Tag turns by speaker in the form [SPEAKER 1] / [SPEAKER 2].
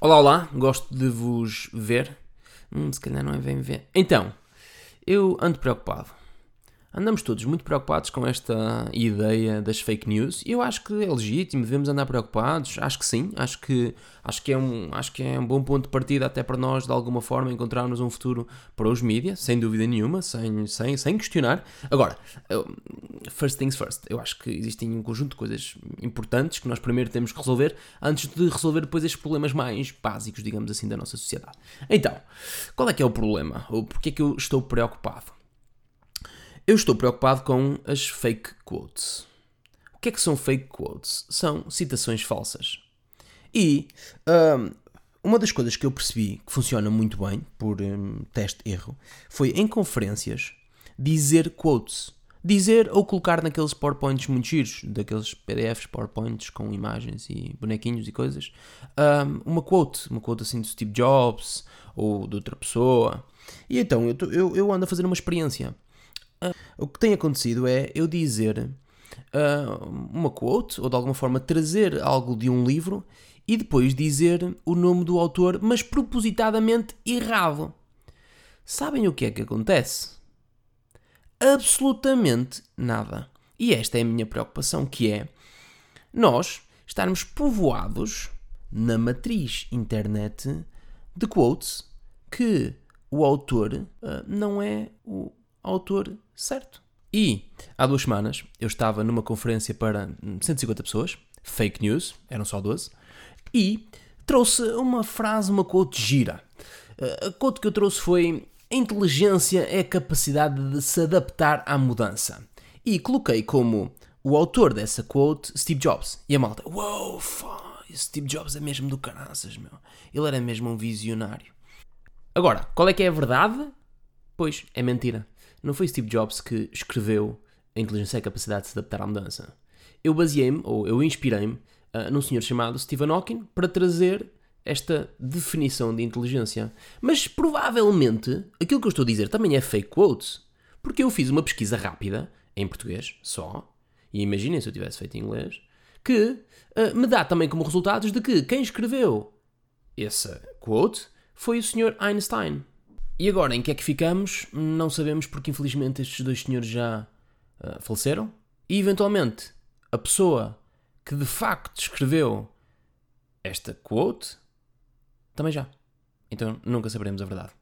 [SPEAKER 1] Olá, olá, gosto de vos ver. Hum, se calhar não é bem ver. Então, eu ando preocupado. Andamos todos muito preocupados com esta ideia das fake news e eu acho que é legítimo, devemos andar preocupados. Acho que sim, acho que, acho que, é, um, acho que é um bom ponto de partida até para nós, de alguma forma, encontrarmos um futuro para os mídias, sem dúvida nenhuma, sem, sem, sem questionar. Agora, first things first, eu acho que existem um conjunto de coisas importantes que nós primeiro temos que resolver antes de resolver depois estes problemas mais básicos, digamos assim, da nossa sociedade. Então, qual é que é o problema? Ou porquê é que eu estou preocupado? Eu estou preocupado com as fake quotes. O que é que são fake quotes? São citações falsas. E um, uma das coisas que eu percebi que funciona muito bem, por um, teste-erro, foi em conferências dizer quotes. Dizer ou colocar naqueles PowerPoints muito giros, daqueles PDFs, PowerPoints com imagens e bonequinhos e coisas, um, uma quote, uma quote assim de Steve Jobs ou de outra pessoa. E então eu, eu, eu ando a fazer uma experiência O que tem acontecido é eu dizer uh, uma quote, ou de alguma forma trazer algo de um livro e depois dizer o nome do autor, mas propositadamente errado. Sabem o que é que acontece? Absolutamente nada. E esta é a minha preocupação, que é nós estarmos povoados na matriz internet de quotes que o autor uh, não é o autor certo. E há duas semanas eu estava numa conferência para 150 pessoas, fake news, eram só 12, e trouxe uma frase, uma quote gira. Eh, a quote que eu trouxe foi: A inteligência é a capacidade de se adaptar à mudança. E coloquei como o autor dessa quote Steve Jobs. E a malta: Uou, wow, Steve Jobs é mesmo do caraças, meu. Ele era mesmo um visionário. Agora, qual é que é a verdade? Pois, é mentira. Não foi Steve Jobs que escreveu a inteligência é a capacidade de se adaptar à mudança. Eu baseei-me, ou eu inspirei-me, uh, num senhor chamado Stephen Hawking para trazer esta definição de inteligência. Mas provavelmente aquilo que eu estou a dizer também é fake quotes, porque eu fiz uma pesquisa rápida, em português só, e imaginem se eu tivesse feito em inglês, que uh, me dá também como resultados de que quem escreveu essa quote foi o senhor Einstein. E agora, em que é que ficamos? Não sabemos porque infelizmente estes dois senhores já uh, faleceram. E eventualmente, a pessoa que de facto escreveu esta quote também já. Então nunca saberemos a verdade.